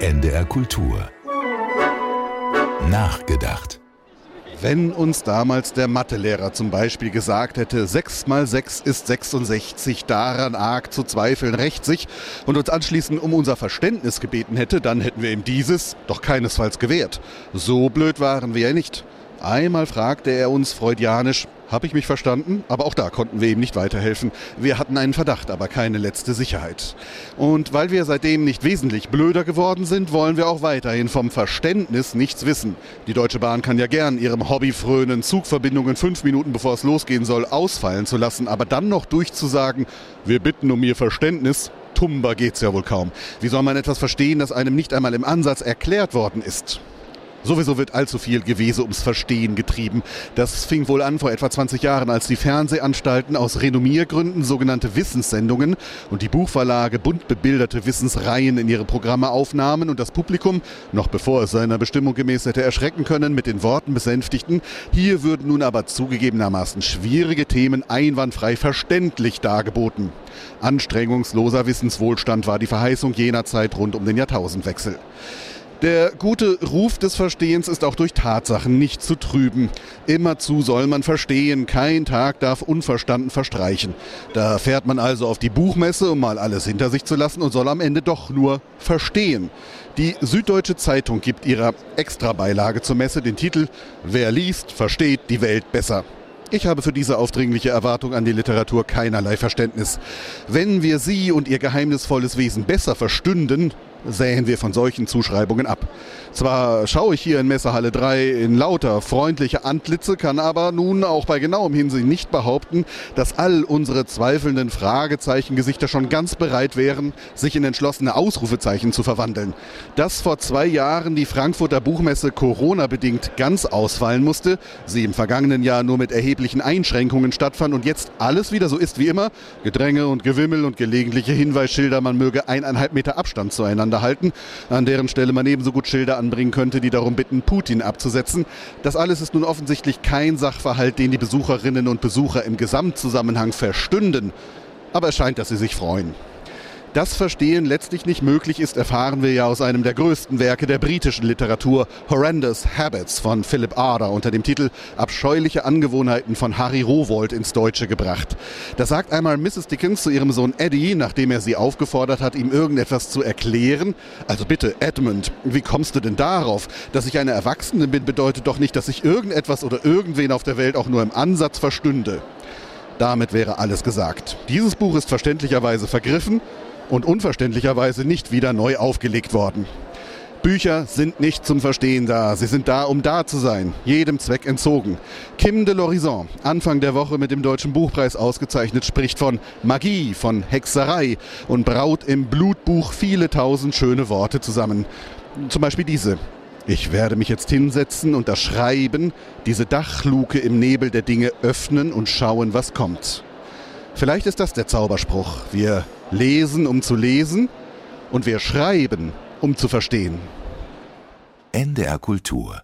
NDR Kultur. Nachgedacht. Wenn uns damals der Mathelehrer zum Beispiel gesagt hätte, 6 mal 6 ist 66, daran arg zu zweifeln rächt sich und uns anschließend um unser Verständnis gebeten hätte, dann hätten wir ihm dieses doch keinesfalls gewährt. So blöd waren wir ja nicht. Einmal fragte er uns freudianisch, habe ich mich verstanden? Aber auch da konnten wir ihm nicht weiterhelfen. Wir hatten einen Verdacht, aber keine letzte Sicherheit. Und weil wir seitdem nicht wesentlich blöder geworden sind, wollen wir auch weiterhin vom Verständnis nichts wissen. Die Deutsche Bahn kann ja gern ihrem Hobby frönen, Zugverbindungen fünf Minuten bevor es losgehen soll, ausfallen zu lassen, aber dann noch durchzusagen, wir bitten um Ihr Verständnis, tumber geht's ja wohl kaum. Wie soll man etwas verstehen, das einem nicht einmal im Ansatz erklärt worden ist? Sowieso wird allzu viel Gewese ums Verstehen getrieben. Das fing wohl an vor etwa 20 Jahren, als die Fernsehanstalten aus Renommiergründen sogenannte Wissenssendungen und die Buchverlage bunt bebilderte Wissensreihen in ihre Programme aufnahmen und das Publikum, noch bevor es seiner Bestimmung gemäß hätte erschrecken können, mit den Worten besänftigten, hier würden nun aber zugegebenermaßen schwierige Themen einwandfrei verständlich dargeboten. Anstrengungsloser Wissenswohlstand war die Verheißung jener Zeit rund um den Jahrtausendwechsel. Der gute Ruf des Verstehens ist auch durch Tatsachen nicht zu trüben. Immerzu soll man verstehen, kein Tag darf unverstanden verstreichen. Da fährt man also auf die Buchmesse, um mal alles hinter sich zu lassen und soll am Ende doch nur verstehen. Die Süddeutsche Zeitung gibt ihrer Extrabeilage zur Messe den Titel Wer liest, versteht die Welt besser. Ich habe für diese aufdringliche Erwartung an die Literatur keinerlei Verständnis. Wenn wir sie und ihr geheimnisvolles Wesen besser verstünden, sähen wir von solchen Zuschreibungen ab. Zwar schaue ich hier in Messehalle 3 in lauter freundliche Antlitze, kann aber nun auch bei genauem Hinsehen nicht behaupten, dass all unsere zweifelnden Fragezeichengesichter schon ganz bereit wären, sich in entschlossene Ausrufezeichen zu verwandeln. Dass vor zwei Jahren die Frankfurter Buchmesse Corona-bedingt ganz ausfallen musste, sie im vergangenen Jahr nur mit erheblichen Einschränkungen stattfand und jetzt alles wieder so ist wie immer, Gedränge und Gewimmel und gelegentliche Hinweisschilder, man möge eineinhalb Meter Abstand zueinander halten, an deren Stelle man ebenso gut Schilder anbringen könnte, die darum bitten, Putin abzusetzen. Das alles ist nun offensichtlich kein Sachverhalt, den die Besucherinnen und Besucher im Gesamtzusammenhang verstünden. Aber es scheint, dass sie sich freuen. Das Verstehen letztlich nicht möglich ist, erfahren wir ja aus einem der größten Werke der britischen Literatur, Horrendous Habits von Philip Arder unter dem Titel Abscheuliche Angewohnheiten von Harry Rowold ins Deutsche gebracht. Da sagt einmal Mrs. Dickens zu ihrem Sohn Eddie, nachdem er sie aufgefordert hat, ihm irgendetwas zu erklären, also bitte Edmund, wie kommst du denn darauf? Dass ich eine Erwachsene bin, bedeutet doch nicht, dass ich irgendetwas oder irgendwen auf der Welt auch nur im Ansatz verstünde. Damit wäre alles gesagt. Dieses Buch ist verständlicherweise vergriffen und unverständlicherweise nicht wieder neu aufgelegt worden. Bücher sind nicht zum Verstehen da, sie sind da, um da zu sein, jedem Zweck entzogen. Kim de l'Horizon, Anfang der Woche mit dem Deutschen Buchpreis ausgezeichnet, spricht von Magie, von Hexerei und braut im Blutbuch viele tausend schöne Worte zusammen. Zum Beispiel diese. Ich werde mich jetzt hinsetzen und das Schreiben, diese Dachluke im Nebel der Dinge öffnen und schauen, was kommt. Vielleicht ist das der Zauberspruch. Wir lesen, um zu lesen und wir schreiben, um zu verstehen. NDR Kultur